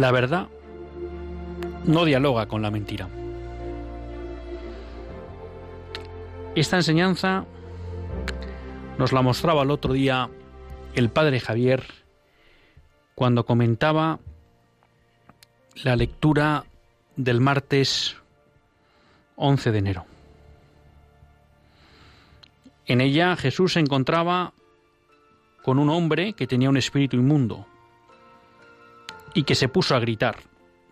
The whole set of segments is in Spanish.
La verdad no dialoga con la mentira. Esta enseñanza nos la mostraba el otro día el padre Javier cuando comentaba la lectura del martes 11 de enero. En ella Jesús se encontraba con un hombre que tenía un espíritu inmundo y que se puso a gritar,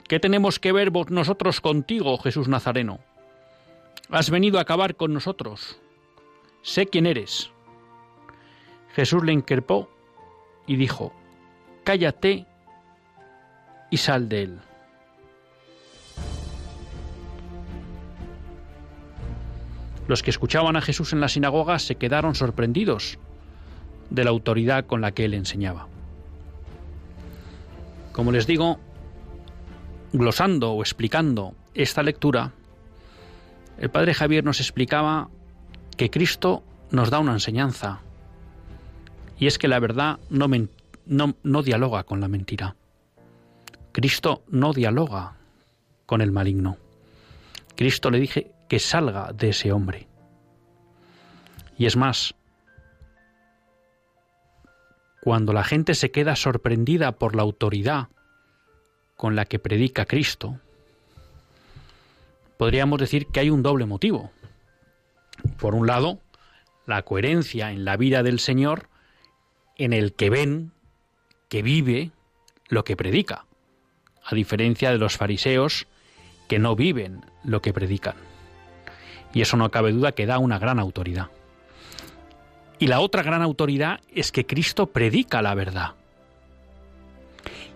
¿Qué tenemos que ver nosotros contigo, Jesús Nazareno? Has venido a acabar con nosotros. Sé quién eres. Jesús le increpó y dijo, Cállate y sal de él. Los que escuchaban a Jesús en la sinagoga se quedaron sorprendidos de la autoridad con la que él enseñaba. Como les digo, glosando o explicando esta lectura, el padre Javier nos explicaba que Cristo nos da una enseñanza, y es que la verdad no, no, dialoga con la mentira. Cristo no dialoga con el maligno. Cristo le dije que salga de ese hombre. Y es más, cuando la gente se queda sorprendida por la autoridad con la que predica Cristo, podríamos decir que hay un doble motivo. Por un lado, la coherencia en la vida del Señor en el que ven, que vive lo que predica, a diferencia de los fariseos que no viven lo que predican. Y eso no cabe duda que da una gran autoridad. Y la otra gran autoridad es que Cristo predica la verdad.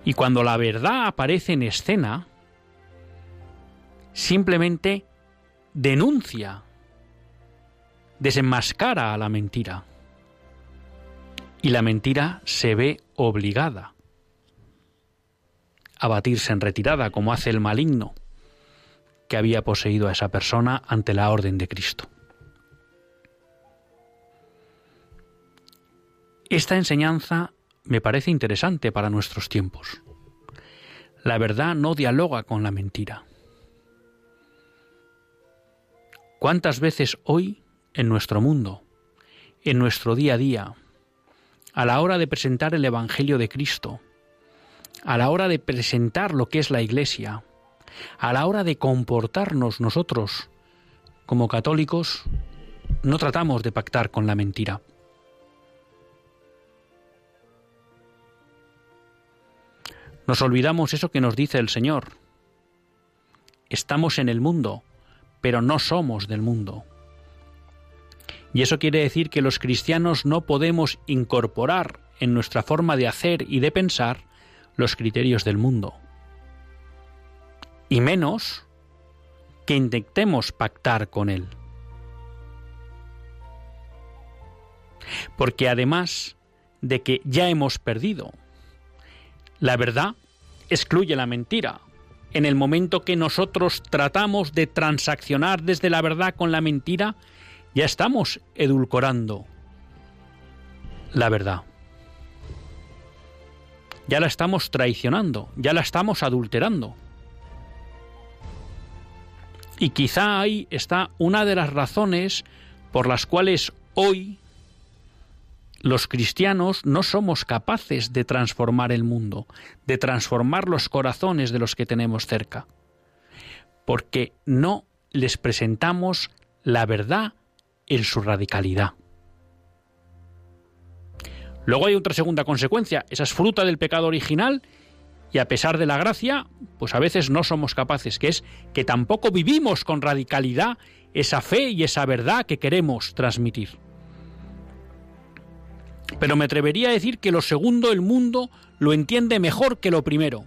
Y cuando la verdad aparece en escena, simplemente denuncia, desenmascara a la mentira. Y la mentira se ve obligada a batirse en retirada, como hace el maligno que había poseído a esa persona ante la orden de Cristo. Esta enseñanza me parece interesante para nuestros tiempos. La verdad no dialoga con la mentira. ¿Cuántas veces hoy en nuestro mundo, en nuestro día a día, a la hora de presentar el Evangelio de Cristo, a la hora de presentar lo que es la Iglesia, a la hora de comportarnos nosotros como católicos, no tratamos de pactar con la mentira? Nos olvidamos eso que nos dice el Señor. Estamos en el mundo, pero no somos del mundo. Y eso quiere decir que los cristianos no podemos incorporar en nuestra forma de hacer y de pensar los criterios del mundo. Y menos que intentemos pactar con él. Porque además de que ya hemos perdido la verdad excluye la mentira. En el momento que nosotros tratamos de transaccionar desde la verdad con la mentira, ya estamos edulcorando la verdad. Ya la estamos traicionando, ya la estamos adulterando. Y quizá ahí está una de las razones por las cuales hoy los cristianos no somos capaces de transformar el mundo, de transformar los corazones de los que tenemos cerca, porque no les presentamos la verdad en su radicalidad. Luego hay otra segunda consecuencia, esa es fruta del pecado original y a pesar de la gracia, pues a veces no somos capaces, que es que tampoco vivimos con radicalidad esa fe y esa verdad que queremos transmitir. Pero me atrevería a decir que lo segundo el mundo lo entiende mejor que lo primero.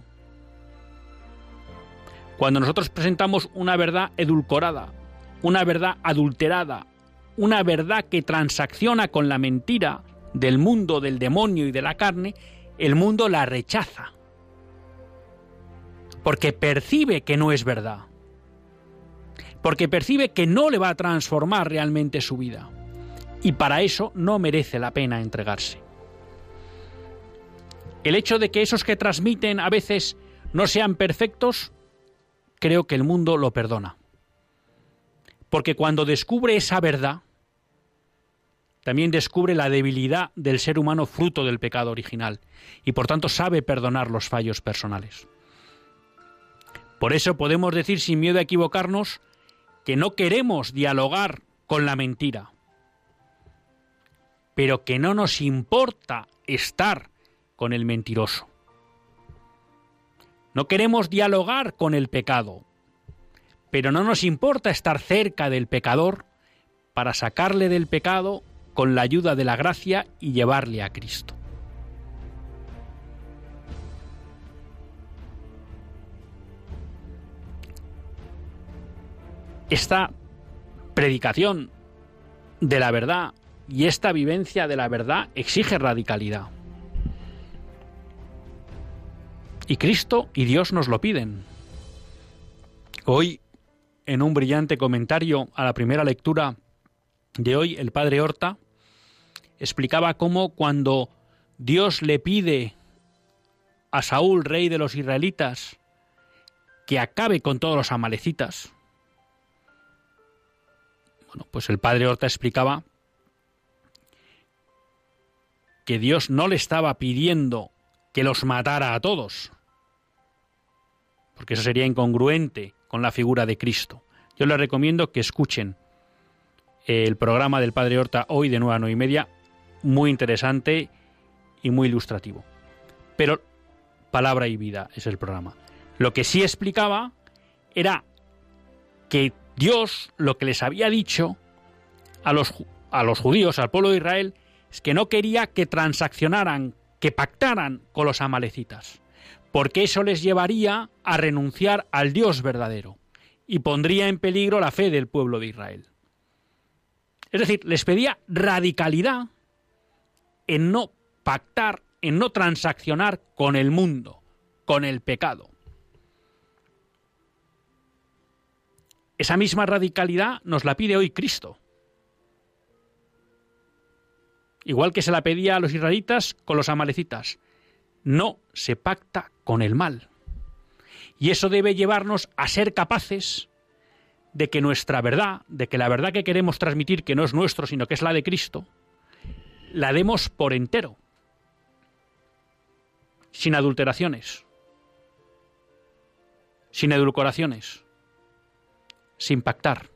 Cuando nosotros presentamos una verdad edulcorada, una verdad adulterada, una verdad que transacciona con la mentira del mundo, del demonio y de la carne, el mundo la rechaza. Porque percibe que no es verdad. Porque percibe que no le va a transformar realmente su vida. Y para eso no merece la pena entregarse. El hecho de que esos que transmiten a veces no sean perfectos, creo que el mundo lo perdona. Porque cuando descubre esa verdad, también descubre la debilidad del ser humano fruto del pecado original y por tanto sabe perdonar los fallos personales. Por eso podemos decir sin miedo a equivocarnos que no queremos dialogar con la mentira, pero que no nos importa estar con el mentiroso. No queremos dialogar con el pecado, pero no nos importa estar cerca del pecador para sacarle del pecado con la ayuda de la gracia y llevarle a Cristo. Esta predicación de la verdad y esta vivencia de la verdad exige radicalidad. Y Cristo y Dios nos lo piden. Hoy, en un brillante comentario a la primera lectura de hoy, el padre Horta explicaba cómo cuando Dios le pide a Saúl, rey de los israelitas, que acabe con todos los amalecitas, bueno, pues el padre Horta explicaba que Dios no le estaba pidiendo que los matara a todos, porque eso sería incongruente con la figura de Cristo. Yo les recomiendo que escuchen el programa del Padre Horta hoy de nueve a nueve y media, muy interesante y muy ilustrativo. Pero palabra y vida es el programa. Lo que sí explicaba era que Dios lo que les había dicho a los, a los judíos, al pueblo de Israel, es que no quería que transaccionaran, que pactaran con los amalecitas, porque eso les llevaría a renunciar al Dios verdadero y pondría en peligro la fe del pueblo de Israel. Es decir, les pedía radicalidad en no pactar, en no transaccionar con el mundo, con el pecado. Esa misma radicalidad nos la pide hoy Cristo. Igual que se la pedía a los israelitas con los amalecitas. No se pacta con el mal. Y eso debe llevarnos a ser capaces de que nuestra verdad, de que la verdad que queremos transmitir, que no es nuestro, sino que es la de Cristo, la demos por entero, sin adulteraciones, sin edulcoraciones, sin pactar.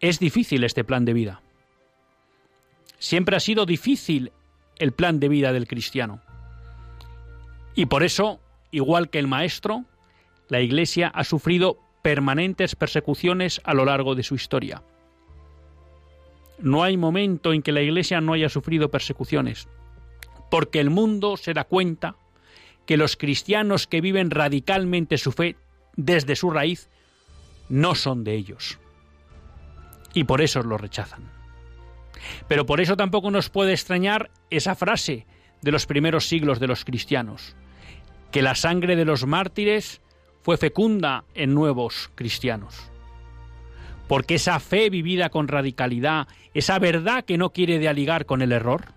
Es difícil este plan de vida. Siempre ha sido difícil el plan de vida del cristiano. Y por eso, igual que el Maestro, la Iglesia ha sufrido permanentes persecuciones a lo largo de su historia. No hay momento en que la Iglesia no haya sufrido persecuciones, porque el mundo se da cuenta que los cristianos que viven radicalmente su fe desde su raíz no son de ellos. Y por eso lo rechazan. Pero por eso tampoco nos puede extrañar esa frase de los primeros siglos de los cristianos, que la sangre de los mártires fue fecunda en nuevos cristianos. Porque esa fe vivida con radicalidad, esa verdad que no quiere dialogar con el error,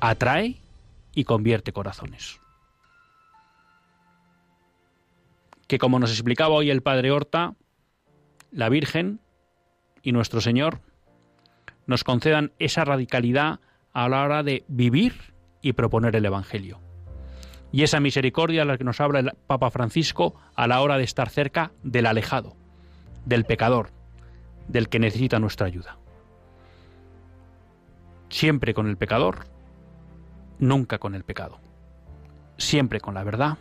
atrae y convierte corazones. Que como nos explicaba hoy el padre Horta, la Virgen y nuestro Señor nos concedan esa radicalidad a la hora de vivir y proponer el Evangelio. Y esa misericordia a la que nos habla el Papa Francisco a la hora de estar cerca del alejado, del pecador, del que necesita nuestra ayuda. Siempre con el pecador, nunca con el pecado. Siempre con la verdad,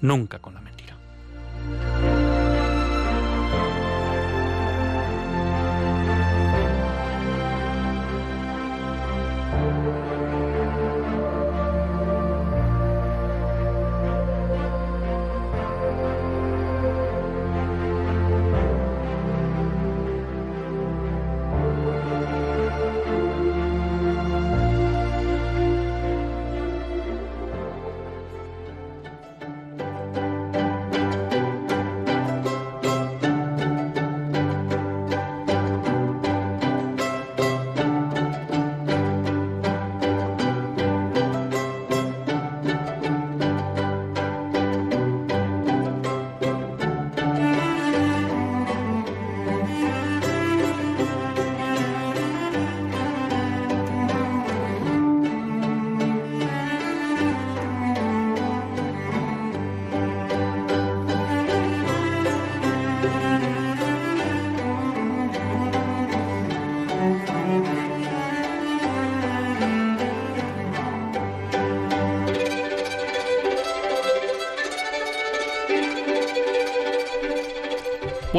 nunca con la mentira.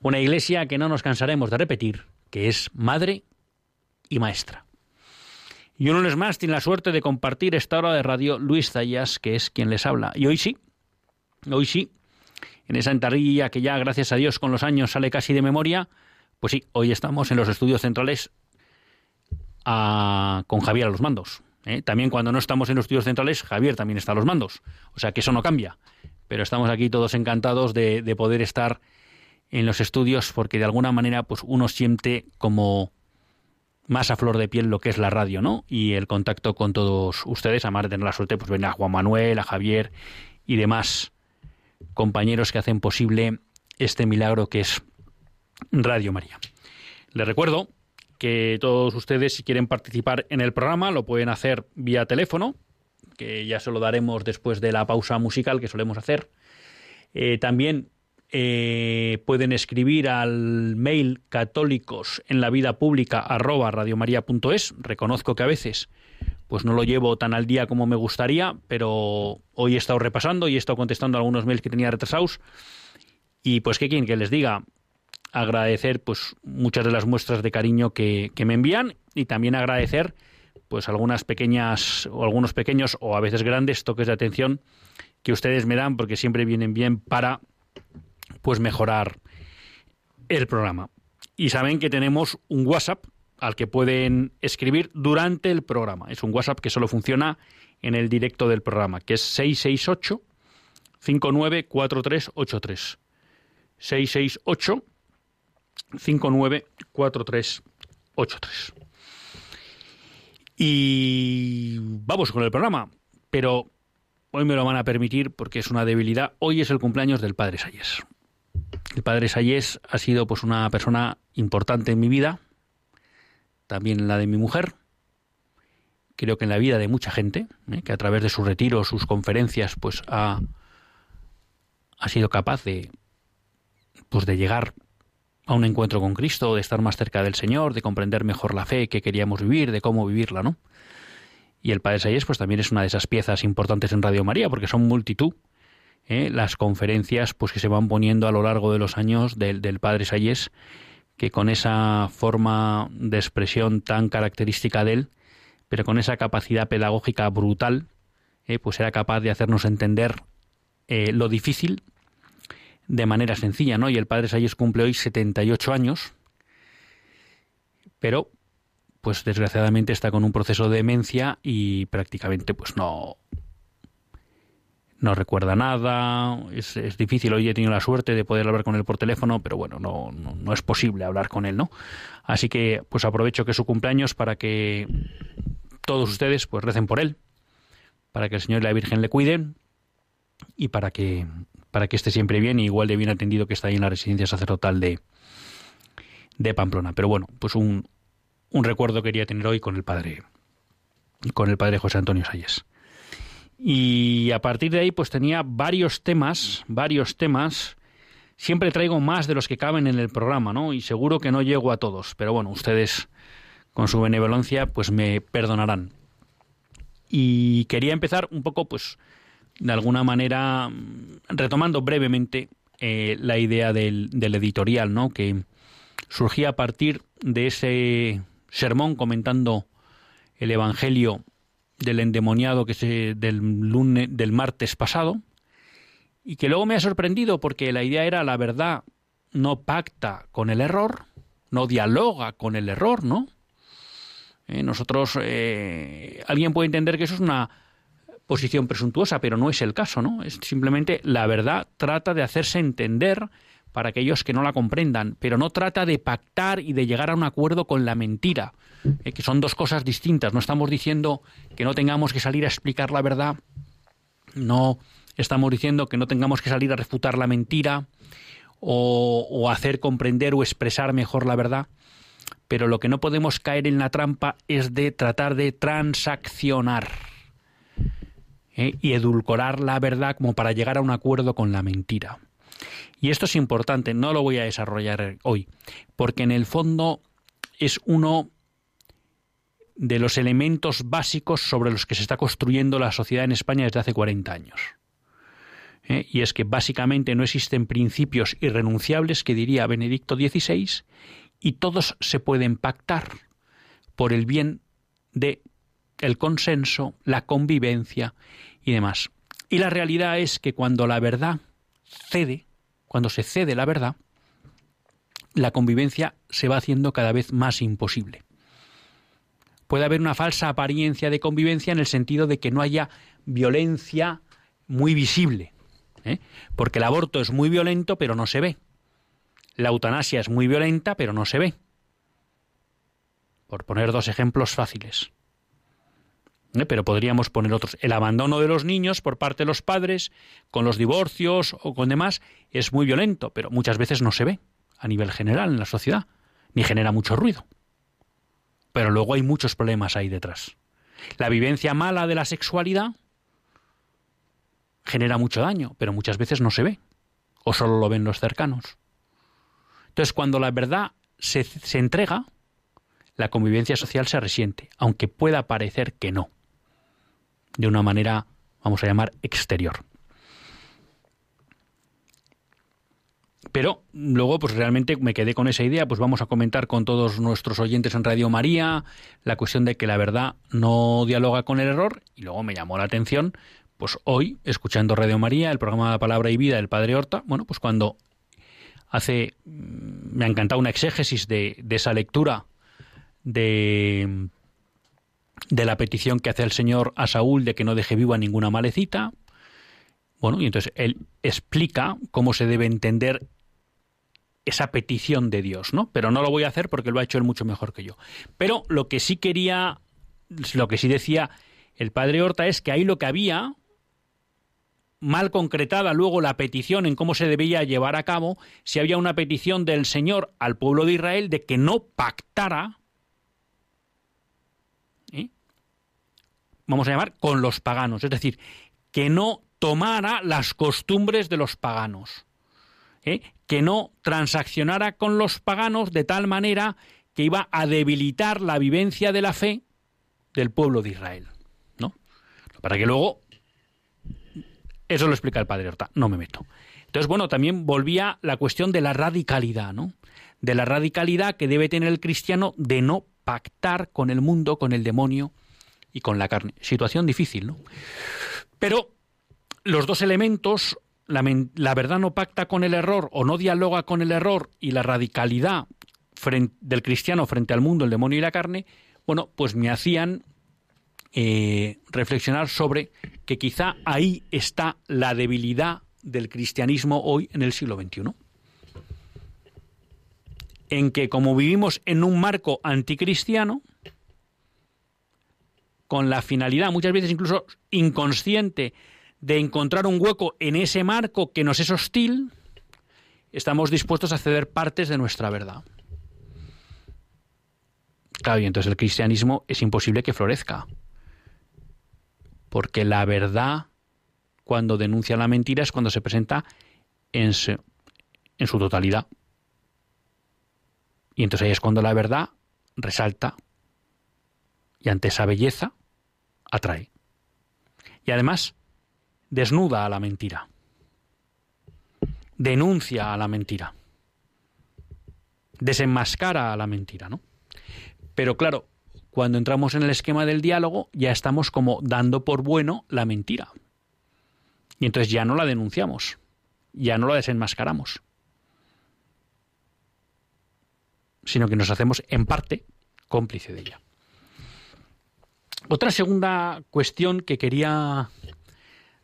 Una iglesia que no nos cansaremos de repetir, que es madre y maestra. Y un lunes más tiene la suerte de compartir esta hora de radio Luis Zayas, que es quien les habla. Y hoy sí, hoy sí, en esa entarrilla que ya, gracias a Dios, con los años sale casi de memoria, pues sí, hoy estamos en los estudios centrales con Javier a los mandos. ¿eh? También cuando no estamos en los estudios centrales, Javier también está a los mandos. O sea que eso no cambia. Pero estamos aquí todos encantados de poder estar en los estudios porque de alguna manera pues uno siente como más a flor de piel lo que es la radio, ¿no? Y el contacto con todos ustedes, además de tener la suerte, pues ven a Juan Manuel, a Javier y demás compañeros que hacen posible este milagro que es Radio María. Les recuerdo que todos ustedes, si quieren participar en el programa, lo pueden hacer vía teléfono, que ya se lo daremos después de la pausa musical que solemos hacer. Eh, también eh, pueden escribir al mail católicos en la vida pública arroba radiomaria.es. Reconozco que a veces pues no lo llevo tan al día como me gustaría, pero hoy he estado repasando y he estado contestando algunos mails que tenía retrasados. Y pues qué quieren que les diga, agradecer pues muchas de las muestras de cariño que, que me envían y también agradecer pues algunas pequeñas o algunos pequeños o a veces grandes toques de atención que ustedes me dan porque siempre vienen bien para pues mejorar el programa. Y saben que tenemos un WhatsApp al que pueden escribir durante el programa. Es un WhatsApp que solo funciona en el directo del programa, que es 668 594383. 668 594383. Y vamos con el programa, pero hoy me lo van a permitir porque es una debilidad. Hoy es el cumpleaños del Padre Sayes. El padre Sayés ha sido pues una persona importante en mi vida, también en la de mi mujer, creo que en la vida de mucha gente, ¿eh? que a través de sus retiros, sus conferencias, pues ha, ha sido capaz de, pues de llegar a un encuentro con Cristo, de estar más cerca del Señor, de comprender mejor la fe que queríamos vivir, de cómo vivirla, ¿no? Y el Padre Sayés, pues también es una de esas piezas importantes en Radio María, porque son multitud ¿eh? las conferencias pues que se van poniendo a lo largo de los años del, del padre Sayes, que con esa forma de expresión tan característica de él, pero con esa capacidad pedagógica brutal, ¿eh? pues era capaz de hacernos entender eh, lo difícil de manera sencilla, ¿no? Y el padre Sayes cumple hoy 78 años, pero pues desgraciadamente está con un proceso de demencia y prácticamente pues no no recuerda nada, es, difícil, hoy he tenido la suerte de poder hablar con él por teléfono, pero bueno, no, no, es posible hablar con él, ¿no? Así que pues aprovecho que es su cumpleaños para que todos ustedes pues recen por él, para que el Señor y la Virgen le cuiden y para que para que esté siempre bien y igual de bien atendido que está ahí en la residencia sacerdotal de, de Pamplona. Pero bueno, pues un, un recuerdo quería tener hoy con el padre con el padre José Antonio Salles. Y a partir de ahí, pues tenía varios temas, varios temas. Siempre traigo más de los que caben en el programa, ¿no? Y seguro que no llego a todos, pero bueno, ustedes con su benevolencia, pues me perdonarán. Y quería empezar un poco, pues, de alguna manera, retomando brevemente eh, la idea del, del editorial, ¿no? Que surgía a partir de ese sermón comentando el Evangelio del endemoniado que se del lunes del martes pasado y que luego me ha sorprendido porque la idea era la verdad no pacta con el error, no dialoga con el error, ¿no? Eh, nosotros eh, alguien puede entender que eso es una posición presuntuosa, pero no es el caso, ¿no? Es simplemente la verdad trata de hacerse entender para aquellos que no la comprendan, pero no trata de pactar y de llegar a un acuerdo con la mentira, eh, que son dos cosas distintas. No estamos diciendo que no tengamos que salir a explicar la verdad, no estamos diciendo que no tengamos que salir a refutar la mentira o, hacer comprender o expresar mejor la verdad, pero lo que no podemos caer en la trampa es de tratar de transaccionar ¿eh? y edulcorar la verdad como para llegar a un acuerdo con la mentira. Y esto es importante, no lo voy a desarrollar hoy, porque en el fondo es uno de los elementos básicos sobre los que se está construyendo la sociedad en España desde hace 40 años. ¿Eh? Y es que básicamente no existen principios irrenunciables, que diría Benedicto XVI, y todos se pueden pactar por el bien de el consenso, la convivencia y demás. Y la realidad es que cuando la verdad cede, cuando se cede la verdad, la convivencia se va haciendo cada vez más imposible. Puede haber una falsa apariencia de convivencia en el sentido de que no haya violencia muy visible, ¿eh? porque el aborto es muy violento pero no se ve. La eutanasia es muy violenta pero no se ve. Por poner dos ejemplos fáciles. ¿Eh? pero podríamos poner otros. El abandono de los niños por parte de los padres, con los divorcios o con demás, es muy violento, pero muchas veces no se ve a nivel general en la sociedad, ni genera mucho ruido. Pero luego hay muchos problemas ahí detrás. La vivencia mala de la sexualidad genera mucho daño, pero muchas veces no se ve, o solo lo ven los cercanos. Entonces, cuando la verdad se, se entrega, la convivencia social se resiente, aunque pueda parecer que no de una manera, vamos a llamar, exterior. Pero luego, pues realmente me quedé con esa idea, pues vamos a comentar con todos nuestros oyentes en Radio María la cuestión de que la verdad no dialoga con el error, y luego me llamó la atención, pues hoy, escuchando Radio María, el programa de Palabra y Vida del Padre Horta, bueno, pues cuando hace, me ha encantado una exégesis de esa lectura de de la petición que hace el Señor a Saúl de que no deje viva ninguna malecita. Bueno, y entonces él explica cómo se debe entender esa petición de Dios, ¿no? Pero no lo voy a hacer porque lo ha hecho él mucho mejor que yo. Pero lo que sí quería, lo que sí decía el padre Horta es que ahí lo que había, mal concretada luego la petición en cómo se debía llevar a cabo, si había una petición del Señor al pueblo de Israel de que no pactara vamos a llamar, con los paganos, es decir, que no tomara las costumbres de los paganos, ¿eh? que no transaccionara con los paganos de tal manera que iba a debilitar la vivencia de la fe del pueblo de Israel, ¿no? Para que luego Eso lo explica el padre Horta, no me meto. Entonces, bueno, también volvía la cuestión de la radicalidad, ¿no? De la radicalidad que debe tener el cristiano de no pactar con el mundo, con el demonio con la carne. Situación difícil, ¿no? Pero los dos elementos, la, la verdad no pacta con el error o no dialoga con el error y la radicalidad del cristiano frente al mundo, el demonio y la carne, bueno, pues me hacían eh, reflexionar sobre que quizá ahí está la debilidad del cristianismo hoy en el siglo XXI. En que como vivimos en un marco anticristiano, con la finalidad, muchas veces incluso inconsciente, de encontrar un hueco en ese marco que nos es hostil, estamos dispuestos a ceder partes de nuestra verdad. Claro, y entonces el cristianismo es imposible que florezca. Porque la verdad, cuando denuncia la mentira, es cuando se presenta en su, totalidad. Y entonces ahí es cuando la verdad resalta y ante esa belleza atrae. Y además desnuda a la mentira. Denuncia a la mentira. Desenmascara a la mentira, ¿no? Pero claro, cuando entramos en el esquema del diálogo ya estamos como dando por bueno la mentira. Y entonces ya no la denunciamos, ya no la desenmascaramos, sino que nos hacemos en parte cómplice de ella. Otra segunda cuestión que quería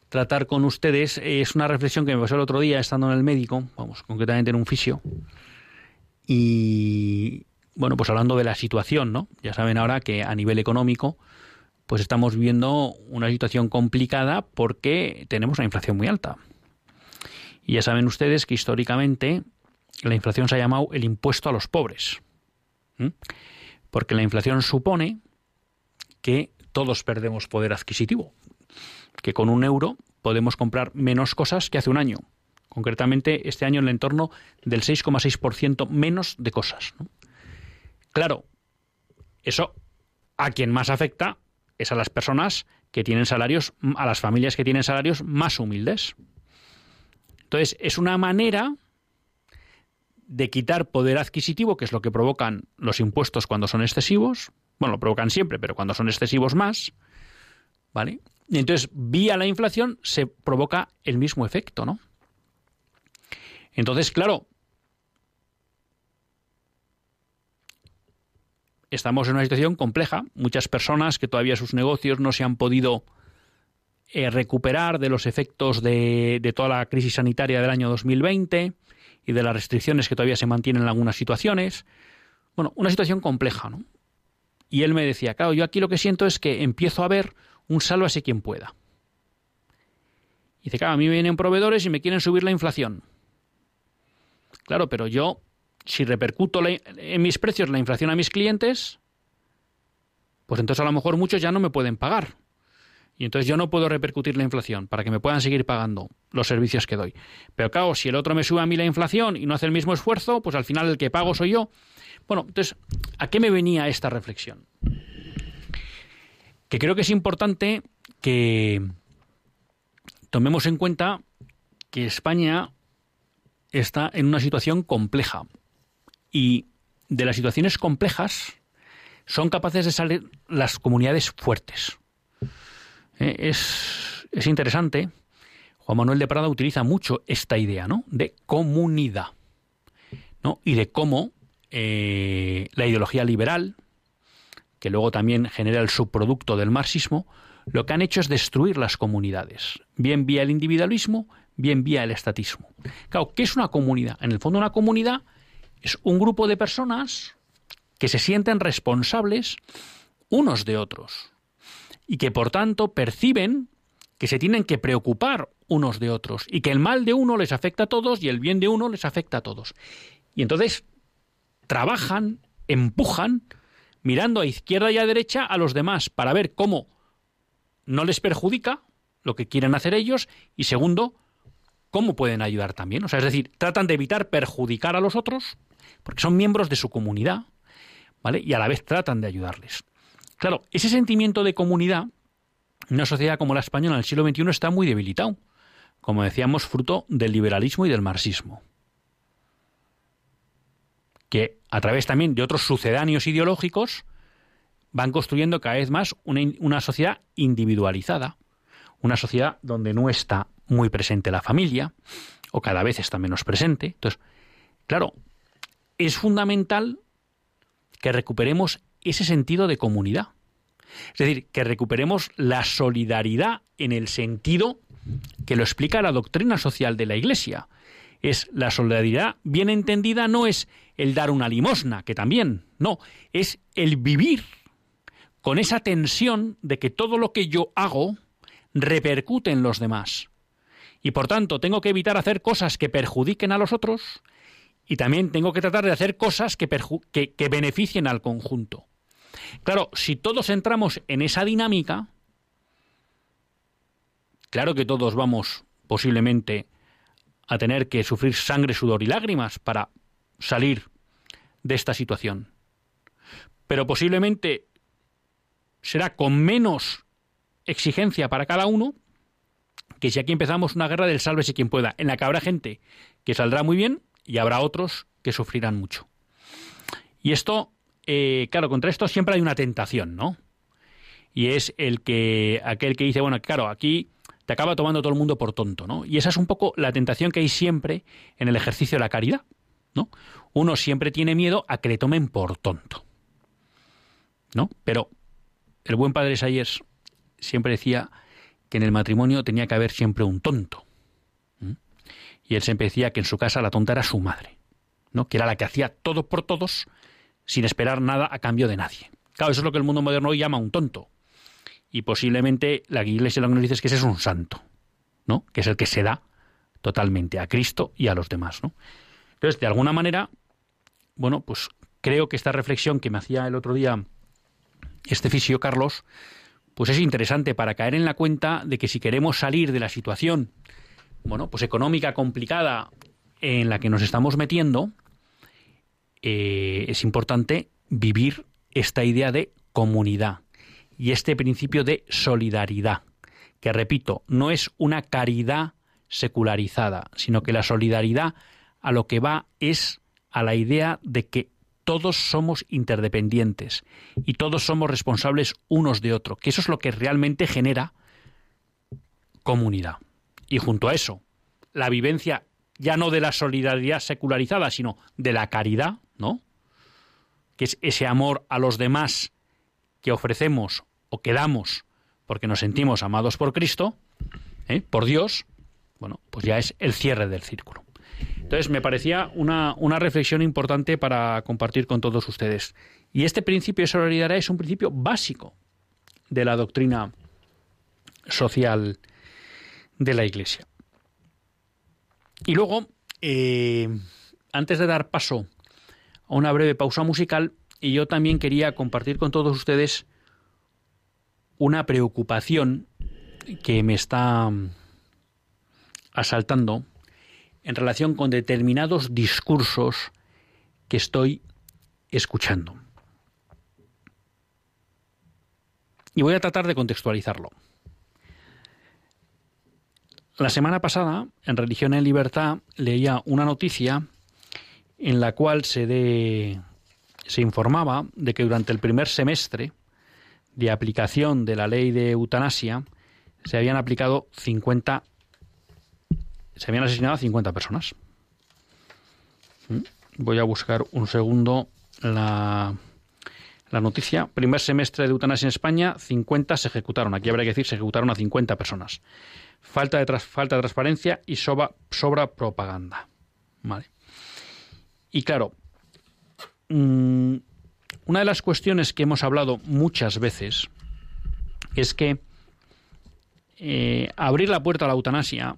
tratar con ustedes es una reflexión que me pasó el otro día estando en el médico, vamos, concretamente en un fisio, y bueno, pues hablando de la situación, ¿no? Ya saben ahora que a nivel económico, pues estamos viviendo una situación complicada porque tenemos una inflación muy alta. Y ya saben ustedes que históricamente la inflación se ha llamado el impuesto a los pobres. Porque la inflación supone que todos perdemos poder adquisitivo. Que con un euro podemos comprar menos cosas que hace un año. Concretamente, este año en el entorno del 6,6% menos de cosas. Claro, eso a quien más afecta es a las personas que tienen salarios, a las familias que tienen salarios más humildes. Entonces, es una manera de quitar poder adquisitivo, que es lo que provocan los impuestos cuando son excesivos. Bueno, lo provocan siempre, pero cuando son excesivos más. ¿Vale? Y entonces, vía la inflación, se provoca el mismo efecto, ¿no? Entonces, claro, estamos en una situación compleja. Muchas personas que todavía sus negocios no se han podido eh, recuperar de los efectos de, de, toda la crisis sanitaria del año 2020 y de las restricciones que todavía se mantienen en algunas situaciones. Bueno, una situación compleja, ¿no? Y él me decía, claro, yo aquí lo que siento es que empiezo a ver un sálvase quien pueda. Y dice, claro, a mí me vienen proveedores y me quieren subir la inflación. Claro, pero yo si repercuto en mis precios la inflación a mis clientes, pues entonces a lo mejor muchos ya no me pueden pagar. Y entonces yo no puedo repercutir la inflación para que me puedan seguir pagando los servicios que doy. Pero claro, si el otro me sube a mí la inflación y no hace el mismo esfuerzo, pues al final el que pago soy yo. Bueno, entonces, ¿a qué me venía esta reflexión? Que creo que es importante que tomemos en cuenta que España está en una situación compleja y de las situaciones complejas son capaces de salir las comunidades fuertes. Eh, es, es, interesante. Juan Manuel de Prada utiliza mucho esta idea ¿no? de comunidad ¿no? y de cómo eh, la ideología liberal, que luego también genera el subproducto del marxismo, lo que han hecho es destruir las comunidades, bien vía el individualismo, bien vía el estatismo. Claro, ¿qué es una comunidad? En el fondo una comunidad es un grupo de personas que se sienten responsables unos de otros y que por tanto perciben que se tienen que preocupar unos de otros y que el mal de uno les afecta a todos y el bien de uno les afecta a todos. Y entonces trabajan, empujan, mirando a izquierda y a derecha a los demás para ver cómo no les perjudica lo que quieren hacer ellos y segundo, cómo pueden ayudar también. O sea, es decir, tratan de evitar perjudicar a los otros porque son miembros de su comunidad, ¿vale? Y a la vez tratan de ayudarles. Claro, ese sentimiento de comunidad en una sociedad como la española en el siglo XXI está muy debilitado, como decíamos, fruto del liberalismo y del marxismo, que a través también de otros sucedáneos ideológicos van construyendo cada vez más una, sociedad individualizada, una sociedad donde no está muy presente la familia, o cada vez está menos presente. Entonces, claro, es fundamental que recuperemos ese sentido de comunidad. Es decir, que recuperemos la solidaridad en el sentido que lo explica la doctrina social de la Iglesia. Es la solidaridad bien entendida no es el dar una limosna, que también, no, es el vivir con esa tensión de que todo lo que yo hago repercute en los demás. Y por tanto, tengo que evitar hacer cosas que perjudiquen a los otros y también tengo que tratar de hacer cosas que, que, beneficien al conjunto. Claro, si todos entramos en esa dinámica, claro que todos vamos posiblemente a tener que sufrir sangre, sudor y lágrimas para salir de esta situación. Pero posiblemente será con menos exigencia para cada uno que si aquí empezamos una guerra del sálvese quien pueda, en la que habrá gente que saldrá muy bien y habrá otros que sufrirán mucho. Y esto, eh, claro, contra esto siempre hay una tentación, ¿no? Y es el que, aquel que dice, bueno, claro, aquí te acaba tomando todo el mundo por tonto, ¿no? Y esa es un poco la tentación que hay siempre en el ejercicio de la caridad, ¿no? Uno siempre tiene miedo a que le tomen por tonto, ¿no? Pero el buen padre Sayers siempre decía que en el matrimonio tenía que haber siempre un tonto. Y él siempre decía que en su casa la tonta era su madre, ¿no? que era la que hacía todo por todos sin esperar nada a cambio de nadie. Claro, eso es lo que el mundo moderno hoy llama un tonto. Y posiblemente la iglesia lo que nos dice es que ese es un santo, ¿no? que es el que se da totalmente a Cristo y a los demás. ¿no? Entonces, de alguna manera, bueno, pues creo que esta reflexión que me hacía el otro día este fisio Carlos, pues es interesante para caer en la cuenta de que si queremos salir de la situación, bueno, pues económica complicada en la que nos estamos metiendo, eh, es importante vivir esta idea de comunidad y este principio de solidaridad, que repito, no es una caridad secularizada, sino que la solidaridad a lo que va es a la idea de que todos somos interdependientes y todos somos responsables unos de otros, que eso es lo que realmente genera comunidad. Y junto a eso, la vivencia ya no de la solidaridad secularizada, sino de la caridad, ¿no? Que es ese amor a los demás que ofrecemos o que damos porque nos sentimos amados por Cristo, ¿eh? por Dios, bueno, pues ya es el cierre del círculo. Entonces me parecía una, una reflexión importante para compartir con todos ustedes. Y este principio de solidaridad es un principio básico de la doctrina social de la Iglesia. Y luego, eh, antes de dar paso a una breve pausa musical, yo también quería compartir con todos ustedes una preocupación que me está asaltando en relación con determinados discursos que estoy escuchando. Y voy a tratar de contextualizarlo. La semana pasada, en Religión en Libertad, leía una noticia en la cual se, se informaba de que durante el primer semestre de aplicación de la ley de eutanasia se habían aplicado 50 se habían asesinado a 50 personas. ¿Mm? Voy a buscar un segundo la, la noticia. Primer semestre de eutanasia en España, 50 se ejecutaron. Aquí habría que decir, se ejecutaron a 50 personas. Falta de, falta de transparencia y sobra, sobra propaganda. Vale. Y claro, mm, una de las cuestiones que hemos hablado muchas veces es que eh, abrir la puerta a la eutanasia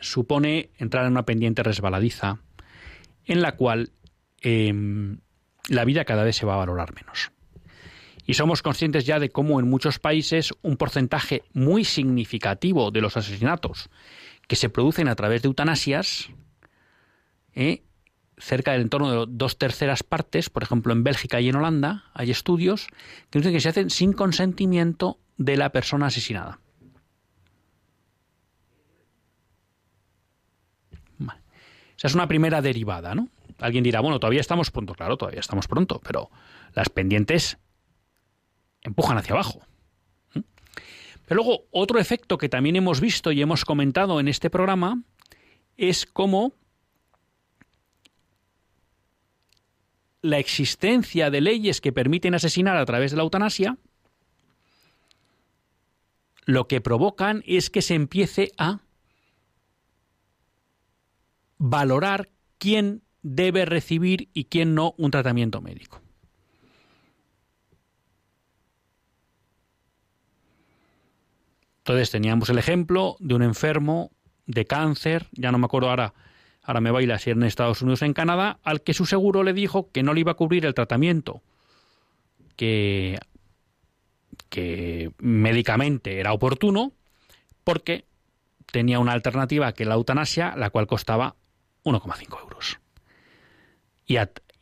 supone entrar en una pendiente resbaladiza en la cual em, la vida cada vez se va a valorar menos. Y somos conscientes ya de cómo en muchos países un porcentaje muy significativo de los asesinatos que se producen a través de eutanasias, eh, cerca del entorno de dos terceras partes, por ejemplo en Bélgica y en Holanda, hay estudios que dicen que se hacen sin consentimiento de la persona asesinada. sea, es una primera derivada, ¿no? Alguien dirá, bueno, todavía estamos pronto, claro, todavía estamos pronto, pero las pendientes empujan hacia abajo. Pero luego, otro efecto que también hemos visto y hemos comentado en este programa es cómo la existencia de leyes que permiten asesinar a través de la eutanasia lo que provocan es que se empiece a valorar quién debe recibir y quién no un tratamiento médico. Entonces teníamos el ejemplo de un enfermo de cáncer, ya no me acuerdo ahora, ahora me baila si en Estados Unidos en Canadá, al que su seguro le dijo que no le iba a cubrir el tratamiento que, que médicamente era oportuno, porque tenía una alternativa que la eutanasia, la cual costaba 1,5 euros.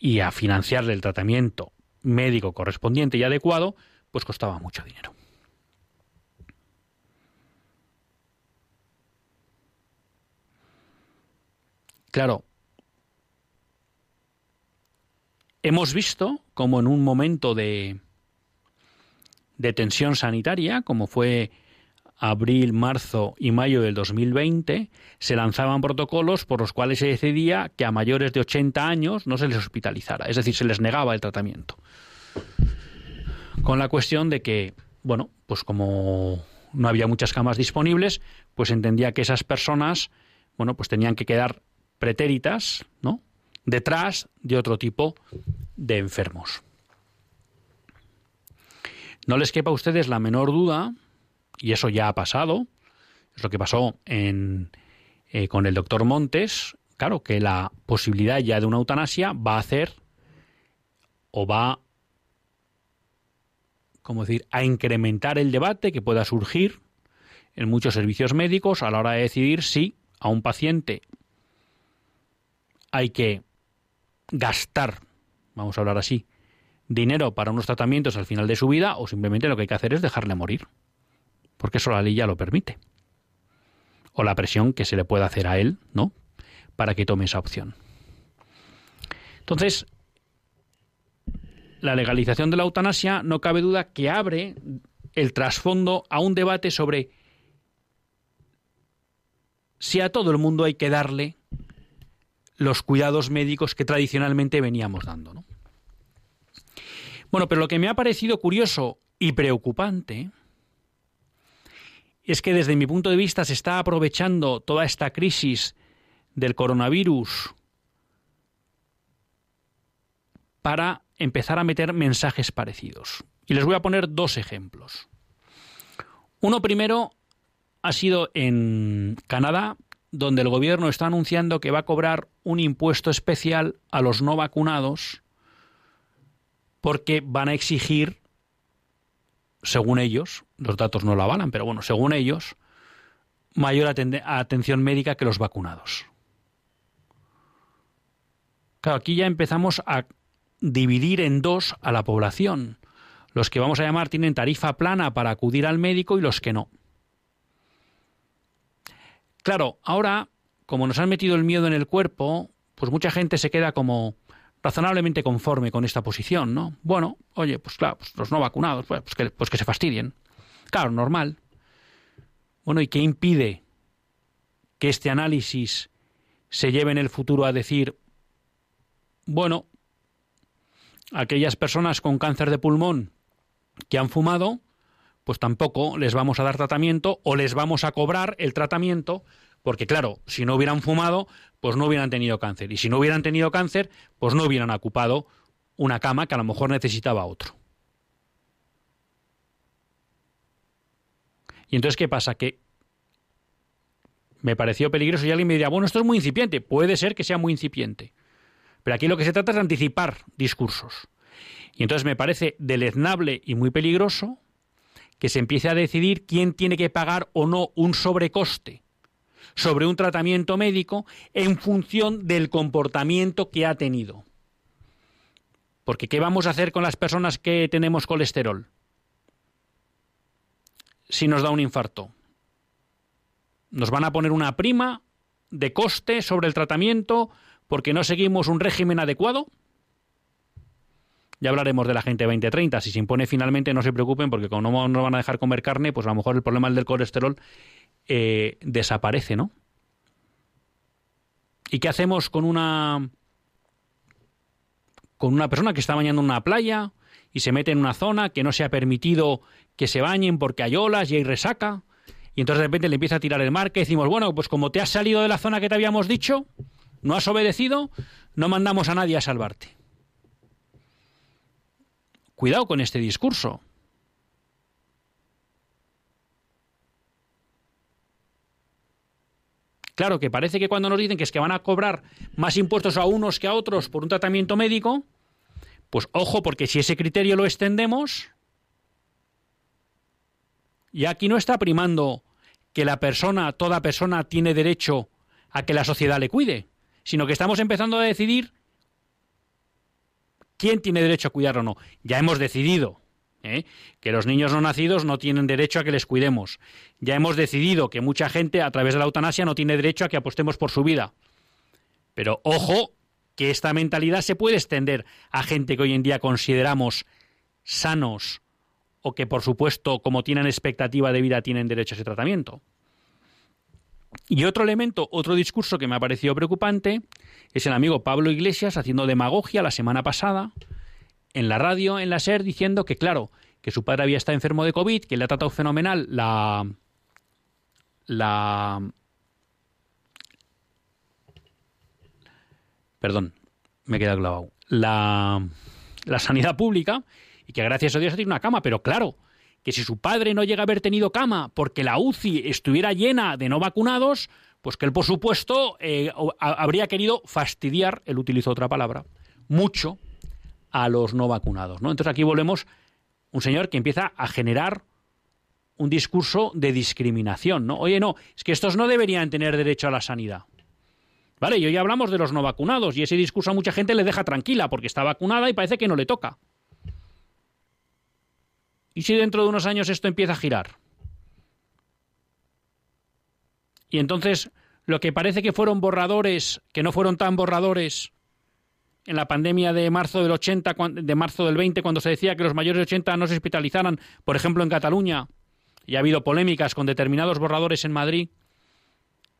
Y a financiarle el tratamiento médico correspondiente y adecuado, pues costaba mucho dinero. Claro, hemos visto como en un momento de, de tensión sanitaria, como fue abril, marzo y mayo del 2020, se lanzaban protocolos por los cuales se decidía que a mayores de 80 años no se les hospitalizara, es decir, se les negaba el tratamiento. Con la cuestión de que, bueno, pues como no había muchas camas disponibles, pues entendía que esas personas, bueno, pues tenían que quedar pretéritas, ¿no? Detrás de otro tipo de enfermos. No les quepa a ustedes la menor duda, y eso ya ha pasado, es lo que pasó en, eh, con el doctor Montes, claro, que la posibilidad ya de una eutanasia va a hacer o va, ¿cómo decir?, a incrementar el debate que pueda surgir en muchos servicios médicos a la hora de decidir si a un paciente hay que gastar, vamos a hablar así, dinero para unos tratamientos al final de su vida o simplemente lo que hay que hacer es dejarle morir, porque eso la ley ya lo permite. O la presión que se le puede hacer a él, ¿no? Para que tome esa opción. Entonces, la legalización de la eutanasia no cabe duda que abre el trasfondo a un debate sobre si a todo el mundo hay que darle los cuidados médicos que tradicionalmente veníamos dando. ¿no? Bueno, pero lo que me ha parecido curioso y preocupante es que desde mi punto de vista se está aprovechando toda esta crisis del coronavirus para empezar a meter mensajes parecidos. Y les voy a poner dos ejemplos. Uno primero ha sido en Canadá, donde el gobierno está anunciando que va a cobrar un impuesto especial a los no vacunados porque van a exigir, según ellos, los datos no lo avalan, pero bueno, según ellos, mayor atención médica que los vacunados. Claro, aquí ya empezamos a dividir en dos a la población. Los que vamos a llamar tienen tarifa plana para acudir al médico y los que no. Claro, ahora, como nos han metido el miedo en el cuerpo, pues mucha gente se queda como razonablemente conforme con esta posición, ¿no? Bueno, oye, pues claro, pues los no vacunados, pues, pues, que, pues que se fastidien. Claro, normal. Bueno, ¿y qué impide que este análisis se lleve en el futuro a decir, bueno, aquellas personas con cáncer de pulmón que han fumado, pues tampoco les vamos a dar tratamiento o les vamos a cobrar el tratamiento, porque claro, si no hubieran fumado, pues no hubieran tenido cáncer. Y si no hubieran tenido cáncer, pues no hubieran ocupado una cama que a lo mejor necesitaba otro. Y entonces, ¿qué pasa? Que me pareció peligroso y alguien me diría, bueno, esto es muy incipiente. Puede ser que sea muy incipiente. Pero aquí lo que se trata es de anticipar discursos. Y entonces me parece deleznable y muy peligroso que se empiece a decidir quién tiene que pagar o no un sobrecoste sobre un tratamiento médico en función del comportamiento que ha tenido. Porque ¿qué vamos a hacer con las personas que tenemos colesterol? Si nos da un infarto. ¿Nos van a poner una prima de coste sobre el tratamiento porque no seguimos un régimen adecuado? Ya hablaremos de la gente 2030. Si se impone finalmente, no se preocupen, porque como no van a dejar comer carne, pues a lo mejor el problema del colesterol eh, desaparece, ¿no? ¿Y qué hacemos con una con una persona que está bañando en una playa y se mete en una zona que no se ha permitido que se bañen porque hay olas y hay resaca? Y entonces de repente le empieza a tirar el mar, que decimos, bueno, pues como te has salido de la zona que te habíamos dicho, no has obedecido, no mandamos a nadie a salvarte. Cuidado con este discurso. Claro que parece que cuando nos dicen que es que van a cobrar más impuestos a unos que a otros por un tratamiento médico, pues ojo, porque si ese criterio lo extendemos, y aquí no está primando que la persona, toda persona tiene derecho a que la sociedad le cuide, sino que estamos empezando a decidir quién tiene derecho a cuidar o no. Ya hemos decidido ¿eh? que los niños no nacidos no tienen derecho a que les cuidemos. Ya hemos decidido que mucha gente a través de la eutanasia no tiene derecho a que apostemos por su vida. Pero ojo que esta mentalidad se puede extender a gente que hoy en día consideramos sanos o que por supuesto como tienen expectativa de vida tienen derecho a ese tratamiento. Y otro elemento, otro discurso que me ha parecido preocupante es el amigo Pablo Iglesias haciendo demagogia la semana pasada en la radio, en la SER, diciendo que, claro, que su padre había estado enfermo de COVID, que le ha tratado fenomenal la. la. Perdón, me queda clavado. La, la sanidad pública y que gracias a Dios ha tenido una cama, pero claro, que si su padre no llega a haber tenido cama porque la UCI estuviera llena de no vacunados, pues que él, por supuesto, eh, habría querido fastidiar, él utilizó otra palabra, mucho a los no vacunados. ¿no? Entonces aquí volvemos un señor que empieza a generar un discurso de discriminación. ¿no? Oye, no, es que estos no deberían tener derecho a la sanidad. Vale, y hoy hablamos de los no vacunados y ese discurso a mucha gente le deja tranquila porque está vacunada y parece que no le toca. ¿Y si dentro de unos años esto empieza a girar? Y entonces lo que parece que fueron borradores, que no fueron tan borradores, en la pandemia de marzo del 80, de marzo del 20, cuando se decía que los mayores de 80 no se hospitalizaran, por ejemplo, en Cataluña, y ha habido polémicas con determinados borradores en Madrid,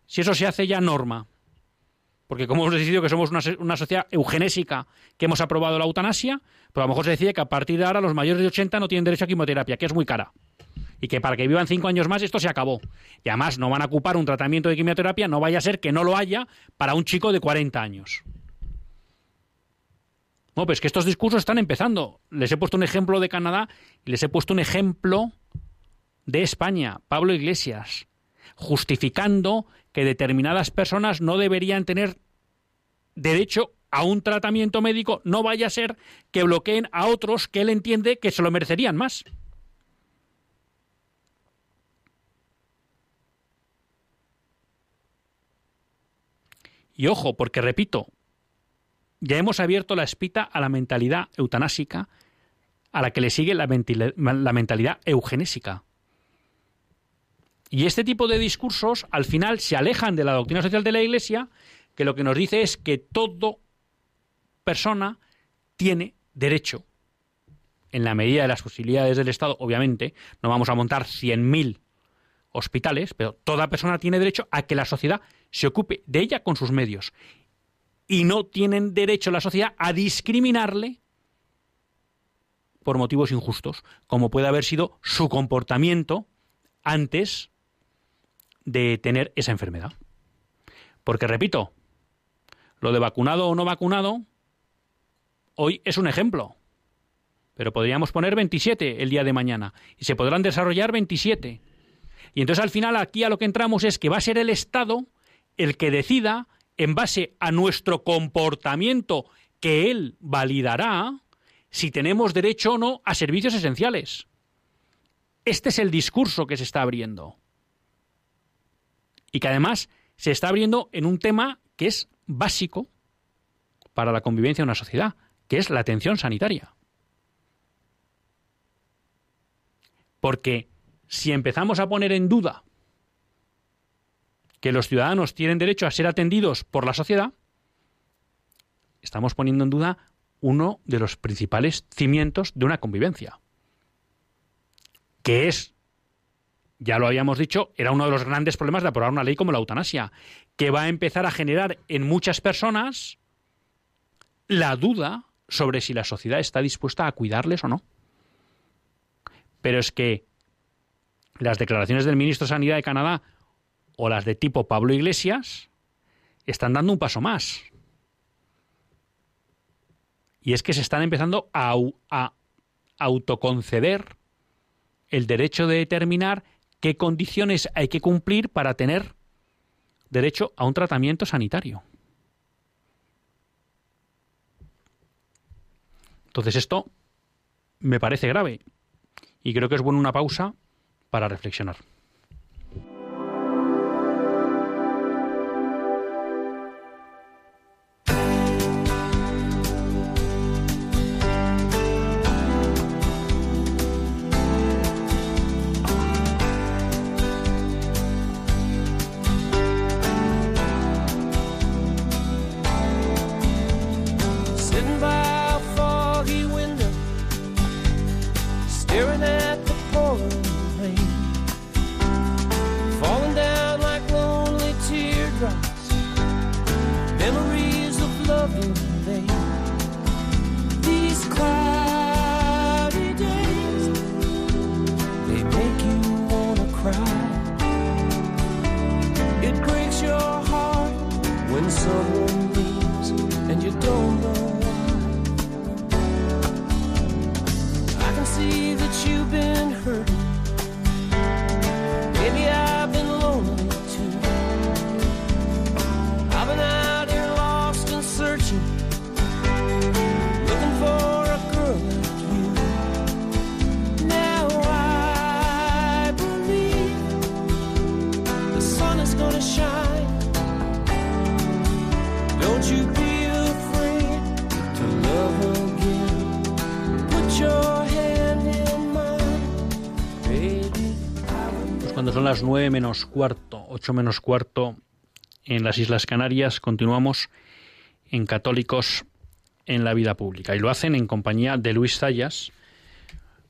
si eso se hace ya norma, porque como hemos decidido que somos una, sociedad eugenésica que hemos aprobado la eutanasia, pues a lo mejor se decide que a partir de ahora los mayores de 80 no tienen derecho a quimioterapia, que es muy cara. Y que para que vivan cinco años más esto se acabó. Y además no van a ocupar un tratamiento de quimioterapia, no vaya a ser que no lo haya para un chico de 40 años. No, pues que estos discursos están empezando. Les he puesto un ejemplo de Canadá y les he puesto un ejemplo de España, Pablo Iglesias, justificando que determinadas personas no deberían tener derecho a un tratamiento médico, no vaya a ser que bloqueen a otros que él entiende que se lo merecerían más. Y ojo, porque repito, ya hemos abierto la espita a la mentalidad eutanásica, a la que le sigue la, mentalidad eugenésica. Y este tipo de discursos al final se alejan de la doctrina social de la Iglesia, que lo que nos dice es que toda persona tiene derecho, en la medida de las posibilidades del Estado, obviamente, no vamos a montar 100.000 hospitales, pero toda persona tiene derecho a que la sociedad se ocupe de ella con sus medios. Y no tienen derecho la sociedad a discriminarle por motivos injustos, como puede haber sido su comportamiento antes de tener esa enfermedad. Porque, repito, lo de vacunado o no vacunado, hoy es un ejemplo, pero podríamos poner 27 el día de mañana y se podrán desarrollar 27. Y entonces al final aquí a lo que entramos es que va a ser el Estado el que decida en base a nuestro comportamiento que Él validará si tenemos derecho o no a servicios esenciales. Este es el discurso que se está abriendo. Y que además se está abriendo en un tema que es básico para la convivencia de una sociedad, que es la atención sanitaria. Porque si empezamos a poner en duda que los ciudadanos tienen derecho a ser atendidos por la sociedad, estamos poniendo en duda uno de los principales cimientos de una convivencia, que es, ya lo habíamos dicho, era uno de los grandes problemas de aprobar una ley como la eutanasia, que va a empezar a generar en muchas personas la duda sobre si la sociedad está dispuesta a cuidarles o no. Pero es que las declaraciones del ministro de Sanidad de Canadá o las de tipo Pablo Iglesias están dando un paso más. Y es que se están empezando a, a autoconceder el derecho de determinar qué condiciones hay que cumplir para tener derecho a un tratamiento sanitario. Entonces esto me parece grave y creo que es bueno una pausa para reflexionar. 9 menos cuarto, 8 menos cuarto en las Islas Canarias. Continuamos en Católicos en la vida pública y lo hacen en compañía de Luis Zayas.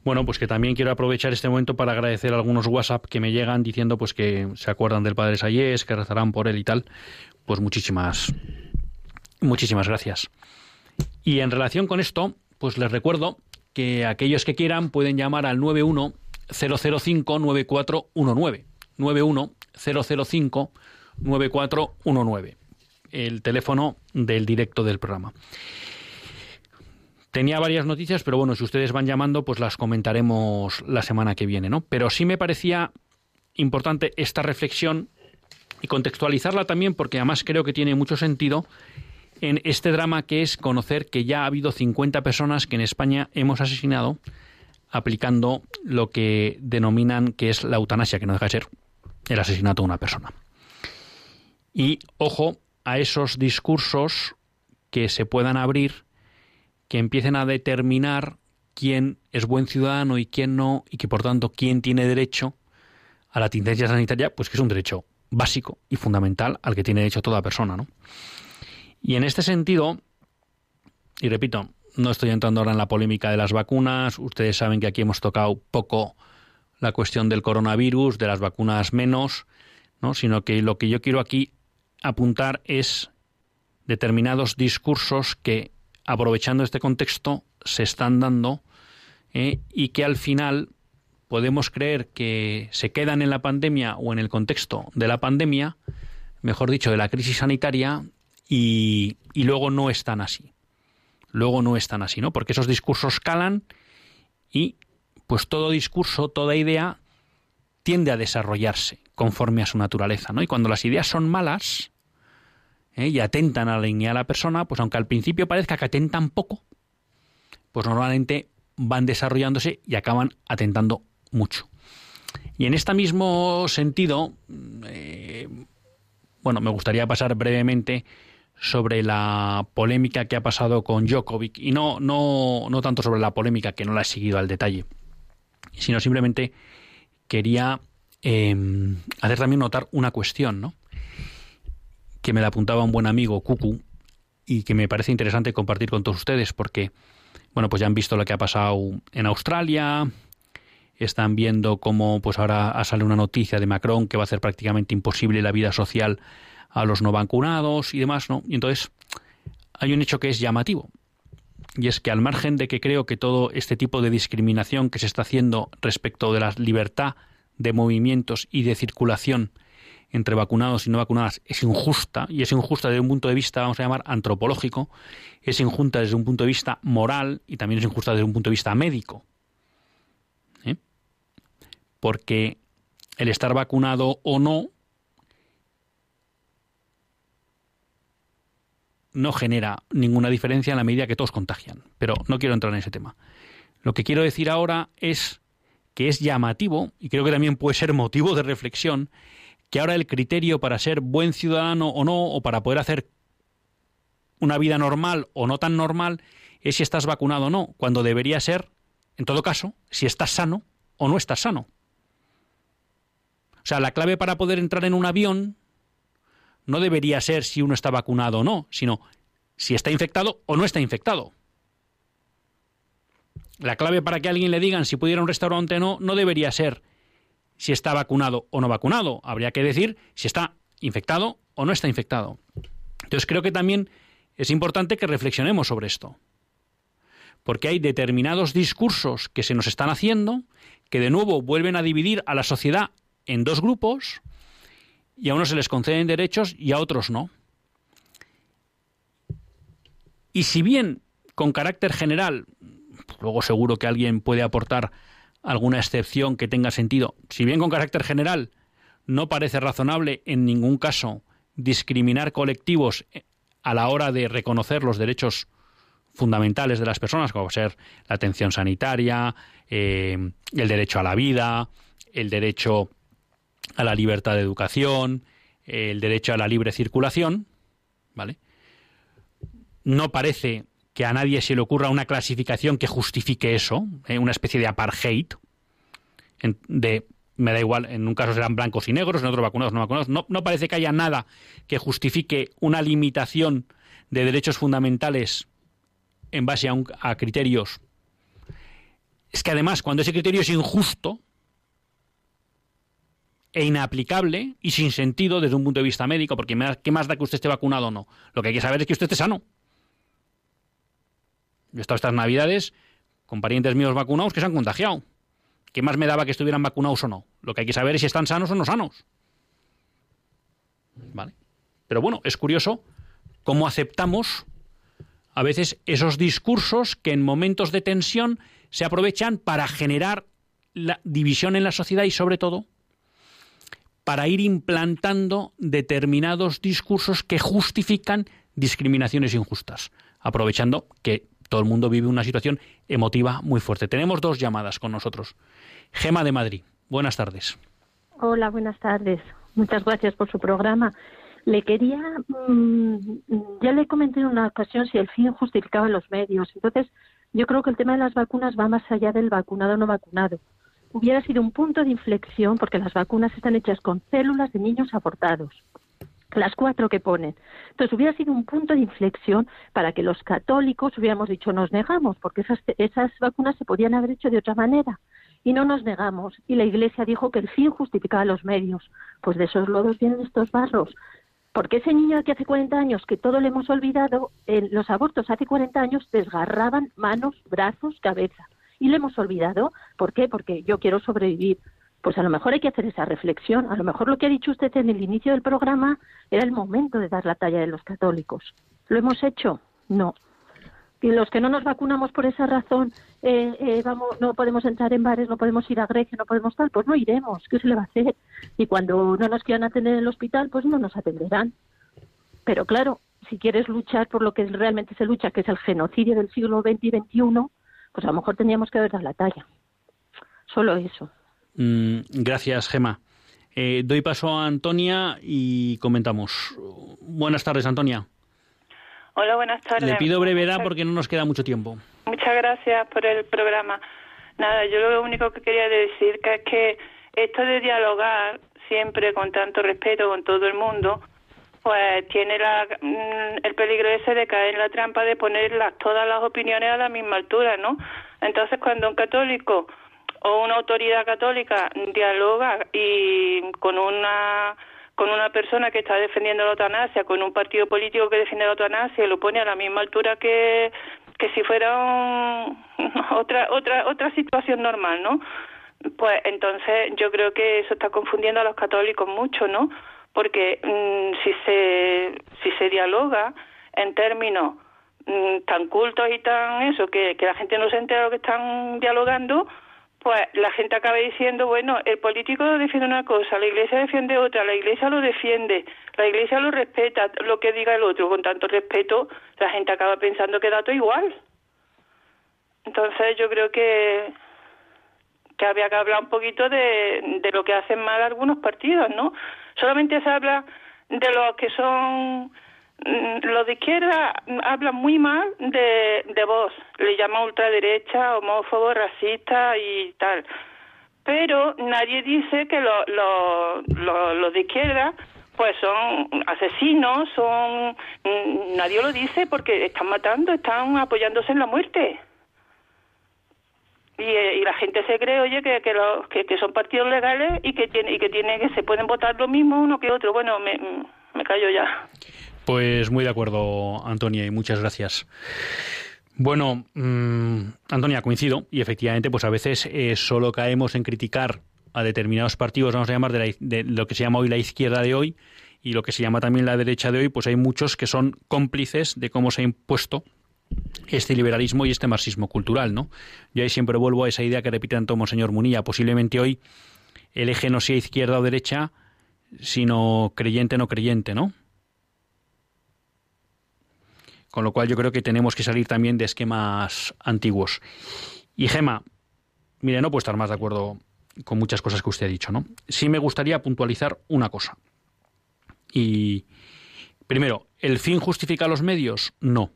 Bueno, pues que también quiero aprovechar este momento para agradecer algunos WhatsApp que me llegan diciendo pues que se acuerdan del Padre Sayés, que rezarán por él y tal. Pues muchísimas muchísimas gracias. Y en relación con esto, pues les recuerdo que aquellos que quieran pueden llamar al 91 005 9419. 91005 9419, el teléfono del directo del programa. Tenía varias noticias, pero bueno, si ustedes van llamando, pues las comentaremos la semana que viene, ¿no? Pero sí me parecía importante esta reflexión y contextualizarla también porque además creo que tiene mucho sentido en este drama que es conocer que ya ha habido 50 personas que en España hemos asesinado aplicando lo que denominan que es la eutanasia, que no deja de ser el asesinato de una persona. Y ojo a esos discursos que se puedan abrir, que empiecen a determinar quién es buen ciudadano y quién no, y que por tanto quién tiene derecho a la asistencia sanitaria, pues que es un derecho básico y fundamental al que tiene derecho toda persona, ¿no? Y en este sentido, y repito, no estoy entrando ahora en la polémica de las vacunas, ustedes saben que aquí hemos tocado poco la cuestión del coronavirus, de las vacunas menos, ¿no? sino que lo que yo quiero aquí apuntar es determinados discursos que, aprovechando este contexto, se están dando ¿eh? y que al final podemos creer que se quedan en la pandemia o en el contexto de la pandemia, mejor dicho, de la crisis sanitaria, y, y luego no están así. Luego no están así, ¿no? Porque esos discursos calan y pues todo discurso, toda idea tiende a desarrollarse conforme a su naturaleza, ¿no? Y cuando las ideas son malas ¿eh? y atentan a la dignidad de la persona, pues aunque al principio parezca que atentan poco, pues normalmente van desarrollándose y acaban atentando mucho. Y en este mismo sentido, eh, bueno, me gustaría pasar brevemente sobre la polémica que ha pasado con Djokovic y no, no, no tanto sobre la polémica que no la he seguido al detalle, sino simplemente quería em, hacer también notar una cuestión, ¿no? que me la apuntaba un buen amigo, Cucu, y que me parece interesante compartir con todos ustedes porque, bueno, pues ya han visto lo que ha pasado en Australia, están viendo cómo pues ahora sale una noticia de Macron que va a hacer prácticamente imposible la vida social a los no vacunados y demás, ¿no? Y entonces hay un hecho que es llamativo. Y es que al margen de que creo que todo este tipo de discriminación que se está haciendo respecto de la libertad de movimientos y de circulación entre vacunados y no vacunadas es injusta, y es injusta desde un punto de vista, vamos a llamar, antropológico, es injusta desde un punto de vista moral y también es injusta desde un punto de vista médico. ¿eh? Porque el estar vacunado o no no genera ninguna diferencia en la medida que todos contagian. Pero no quiero entrar en ese tema. Lo que quiero decir ahora es que es llamativo, y creo que también puede ser motivo de reflexión, que ahora el criterio para ser buen ciudadano o no, o para poder hacer una vida normal o no tan normal, es si estás vacunado o no, cuando debería ser, en todo caso, si estás sano o no estás sano. O sea, la clave para poder entrar en un avión no debería ser si uno está vacunado o no, sino si está infectado o no está infectado. La clave para que alguien le digan si pudiera un restaurante o no, no debería ser si está vacunado o no vacunado. Habría que decir si está infectado o no está infectado. Entonces creo que también es importante que reflexionemos sobre esto. Porque hay determinados discursos que se nos están haciendo que de nuevo vuelven a dividir a la sociedad en dos grupos y a unos se les conceden derechos y a otros no. Y si bien con carácter general, luego seguro que alguien puede aportar alguna excepción que tenga sentido, si bien con carácter general no parece razonable en ningún caso discriminar colectivos a la hora de reconocer los derechos fundamentales de las personas, como ser la atención sanitaria, eh, el derecho a la vida, el derecho a la libertad de educación, el derecho a la libre circulación, ¿vale? No parece que a nadie se le ocurra una clasificación que justifique eso, ¿eh? una especie de apartheid, de, me da igual, en un caso serán blancos y negros, en otro vacunados no vacunados, no, no parece que haya nada que justifique una limitación de derechos fundamentales en base a, a criterios. Es que además, cuando ese criterio es injusto, e inaplicable y sin sentido desde un punto de vista médico, porque ¿qué más da que usted esté vacunado o no? Lo que hay que saber es que usted esté sano. Yo he estado estas navidades con parientes míos vacunados que se han contagiado. ¿Qué más me daba que estuvieran vacunados o no? Lo que hay que saber es si están sanos o no sanos. ¿Vale? Pero bueno, es curioso cómo aceptamos a veces esos discursos que en momentos de tensión se aprovechan para generar la división en la sociedad y sobre todo para ir implantando determinados discursos que justifican discriminaciones injustas, aprovechando que todo el mundo vive una situación emotiva muy fuerte. Tenemos dos llamadas con nosotros. Gema de Madrid, buenas tardes. Hola, buenas tardes. Muchas gracias por su programa. Le quería, mm, ya le comenté en una ocasión si el fin justificaba los medios. Entonces, yo creo que el tema de las vacunas va más allá del vacunado o no vacunado hubiera sido un punto de inflexión porque las vacunas están hechas con células de niños abortados las cuatro que ponen. Entonces hubiera sido un punto de inflexión para que los católicos hubiéramos dicho nos negamos, porque esas, vacunas se podían haber hecho de otra manera. Y no nos negamos. Y la Iglesia dijo que el fin justificaba los medios. Pues de esos lodos vienen estos barros. Porque ese niño que hace 40 años, que todo le hemos olvidado, en los abortos hace 40 años desgarraban manos, brazos, cabeza y le hemos olvidado. ¿Por qué? Porque yo quiero sobrevivir. Pues a lo mejor hay que hacer esa reflexión. A lo mejor lo que ha dicho usted en el inicio del programa era el momento de dar la talla de los católicos. ¿Lo hemos hecho? No. Y los que no nos vacunamos por esa razón, eh, eh, vamos, no podemos entrar en bares, no podemos ir a Grecia, no podemos tal, pues no iremos. ¿Qué se le va a hacer? Y cuando no nos quieran atender en el hospital, pues no nos atenderán. Pero claro, si quieres luchar por lo que realmente se lucha, que es el genocidio del siglo XX y XXI, pues a lo mejor teníamos que haber dado la talla. Solo eso. Mm, gracias, Gema. Eh, doy paso a Antonia y comentamos. Buenas tardes, Antonia. Hola, buenas tardes. Le pido brevedad porque no nos queda mucho tiempo. Muchas gracias por el programa. Nada, yo lo único que quería decir que es que esto de dialogar siempre con tanto respeto con todo el mundo, pues tiene la, mm, el peligro ese de caer en la trampa de poner todas las opiniones a la misma altura, ¿no? Entonces, cuando un católico o una autoridad católica dialoga y con una con una persona que está defendiendo la eutanasia, con un partido político que defiende la eutanasia y lo pone a la misma altura que, que si fuera otra otra otra situación normal, ¿no? Pues entonces yo creo que eso está confundiendo a los católicos mucho, ¿no? Porque mm, si se si se dialoga en términos mm, tan cultos y tan eso que, que la gente no se entera de lo que están dialogando, pues la gente acaba diciendo, bueno, el político defiende una cosa, la iglesia defiende otra, la iglesia lo defiende, la iglesia lo respeta, lo que diga el otro, con tanto respeto, la gente acaba pensando que da todo igual. Entonces yo creo que que había que hablar un poquito de, de lo que hacen mal algunos partidos, ¿no? Solamente se habla de los que son Mm, los de izquierda hablan muy mal de, de vos, le llaman ultraderecha, homófobo, racista y tal. Pero nadie dice que los lo, lo, de izquierda pues son asesinos, son mm, nadie lo dice porque están matando, están apoyándose en la muerte. Y, y la gente se cree, oye, que, que, que, son partidos legales y que tiene, y que tiene que se pueden votar lo mismo uno que otro. Bueno, me, me callo ya. Pues muy de acuerdo, Antonia, y muchas gracias. Bueno, mm, Antonia, coincido, y efectivamente, pues a veces eh, solo caemos en criticar a determinados partidos, vamos a llamar de, de, lo que se llama hoy la izquierda de hoy, y lo que se llama también la derecha de hoy, pues hay muchos que son cómplices de cómo se ha impuesto este liberalismo y este marxismo cultural, ¿no? Yo ahí siempre vuelvo a esa idea que repite tanto Monseñor Munilla, posiblemente hoy el eje no sea izquierda o derecha, sino creyente no creyente, ¿no? Con lo cual yo creo que tenemos que salir también de esquemas antiguos. Y Gema, mire, no puedo estar más de acuerdo con muchas cosas que usted ha dicho, ¿no? Sí me gustaría puntualizar una cosa. Y primero, ¿el fin justifica los medios? No.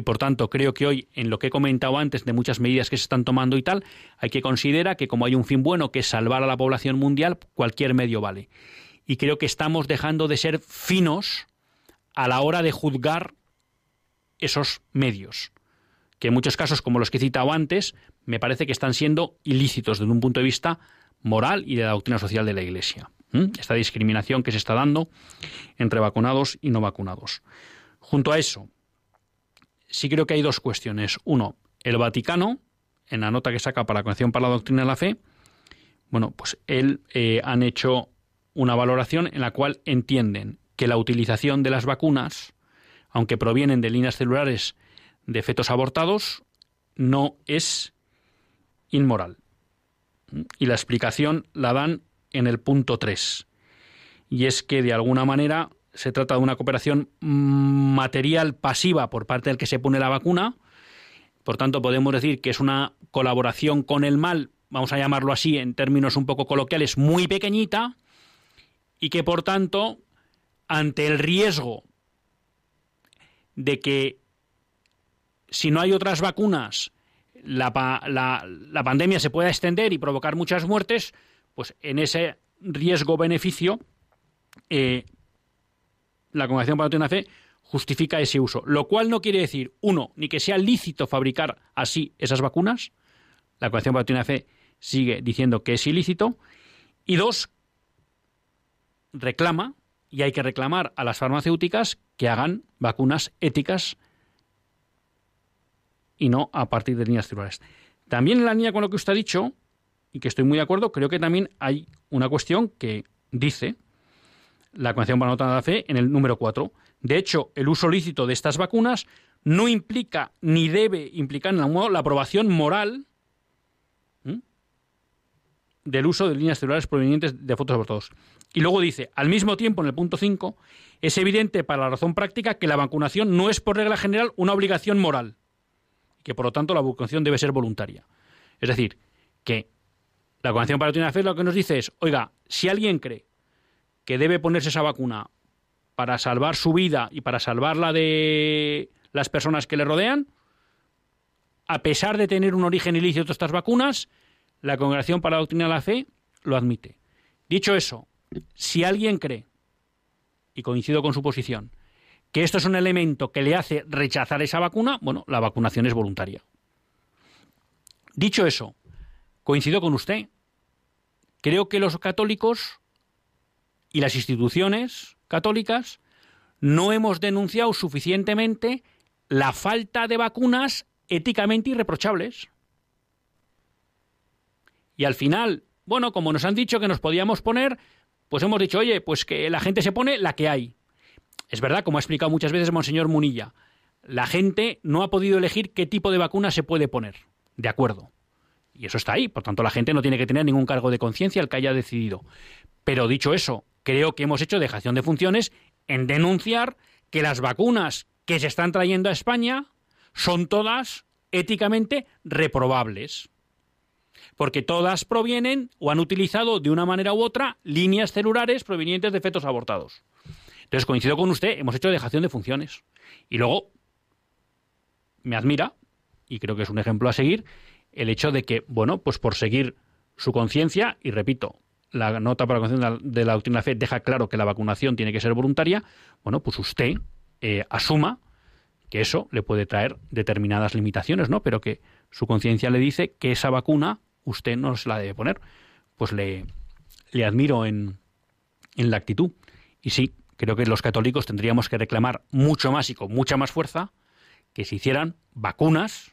Y por tanto, creo que hoy, en lo que he comentado antes de muchas medidas que se están tomando y tal, hay que considerar que como hay un fin bueno, que es salvar a la población mundial, cualquier medio vale. Y creo que estamos dejando de ser finos a la hora de juzgar esos medios, que en muchos casos, como los que he citado antes, me parece que están siendo ilícitos desde un punto de vista moral y de la doctrina social de la Iglesia. Esta discriminación que se está dando entre vacunados y no vacunados. Junto a eso, sí creo que hay dos cuestiones. Uno, el Vaticano, en la nota que saca para la Convención para la Doctrina de la Fe, bueno, pues él eh, han hecho una valoración en la cual entienden que la utilización de las vacunas, aunque provienen de líneas celulares de fetos abortados, no es inmoral. Y la explicación la dan en el punto 3. Y es que de alguna manera se trata de una cooperación material pasiva por parte del que se pone la vacuna. Por tanto, podemos decir que es una colaboración con el mal, vamos a llamarlo así en términos un poco coloquiales, muy pequeñita, y que por tanto ante el riesgo de que si no hay otras vacunas la, pandemia se pueda extender y provocar muchas muertes, pues en ese riesgo-beneficio eh, la Congregación para la Fe justifica ese uso. Lo cual no quiere decir, uno, ni que sea lícito fabricar así esas vacunas, la Congregación para la Fe sigue diciendo que es ilícito, y dos, reclama y hay que reclamar a las farmacéuticas que hagan vacunas éticas y no a partir de líneas celulares. También en la línea con lo que usted ha dicho, y que estoy muy de acuerdo, creo que también hay una cuestión que dice la Convención para la Fe en el número 4. De hecho, el uso lícito de estas vacunas no implica ni debe implicar en modo la aprobación moral del uso de líneas celulares provenientes de fotos abortados. Y luego dice, al mismo tiempo, en el punto 5, es evidente para la razón práctica que la vacunación no es por regla general una obligación moral, y que por lo tanto la vacunación debe ser voluntaria. Es decir, que la Convención para la Fe lo que nos dice es, oiga, si alguien cree que debe ponerse esa vacuna para salvar su vida y para salvarla de las personas que le rodean, a pesar de tener un origen ilícito estas vacunas, la Congregación para la Doctrina de la Fe lo admite. Dicho eso, si alguien cree, y coincido con su posición, que esto es un elemento que le hace rechazar esa vacuna, bueno, la vacunación es voluntaria. Dicho eso, coincido con usted. Creo que los católicos y las instituciones católicas no hemos denunciado suficientemente la falta de vacunas éticamente irreprochables. Y al final, bueno, como nos han dicho que nos podíamos poner, pues hemos dicho, oye, pues que la gente se pone la que hay. Es verdad, como ha explicado muchas veces Monseñor Munilla, la gente no ha podido elegir qué tipo de vacuna se puede poner. De acuerdo. Y eso está ahí. Por tanto, la gente no tiene que tener ningún cargo de conciencia al que haya decidido. Pero dicho eso, creo que hemos hecho dejación de funciones en denunciar que las vacunas que se están trayendo a España son todas éticamente reprobables. Porque todas provienen o han utilizado de una manera u otra líneas celulares provenientes de fetos abortados. Entonces coincido con usted, hemos hecho dejación de funciones. Y luego me admira, y creo que es un ejemplo a seguir, el hecho de que, bueno, pues por seguir su conciencia, y repito, la nota para la conciencia de la doctrina fe deja claro que la vacunación tiene que ser voluntaria, bueno, pues usted eh, asuma que eso le puede traer determinadas limitaciones, ¿no? Pero que su conciencia le dice que esa vacuna usted no se la debe poner. Pues le, le admiro en, en la actitud. Y sí, creo que los católicos tendríamos que reclamar mucho más y con mucha más fuerza que se hicieran vacunas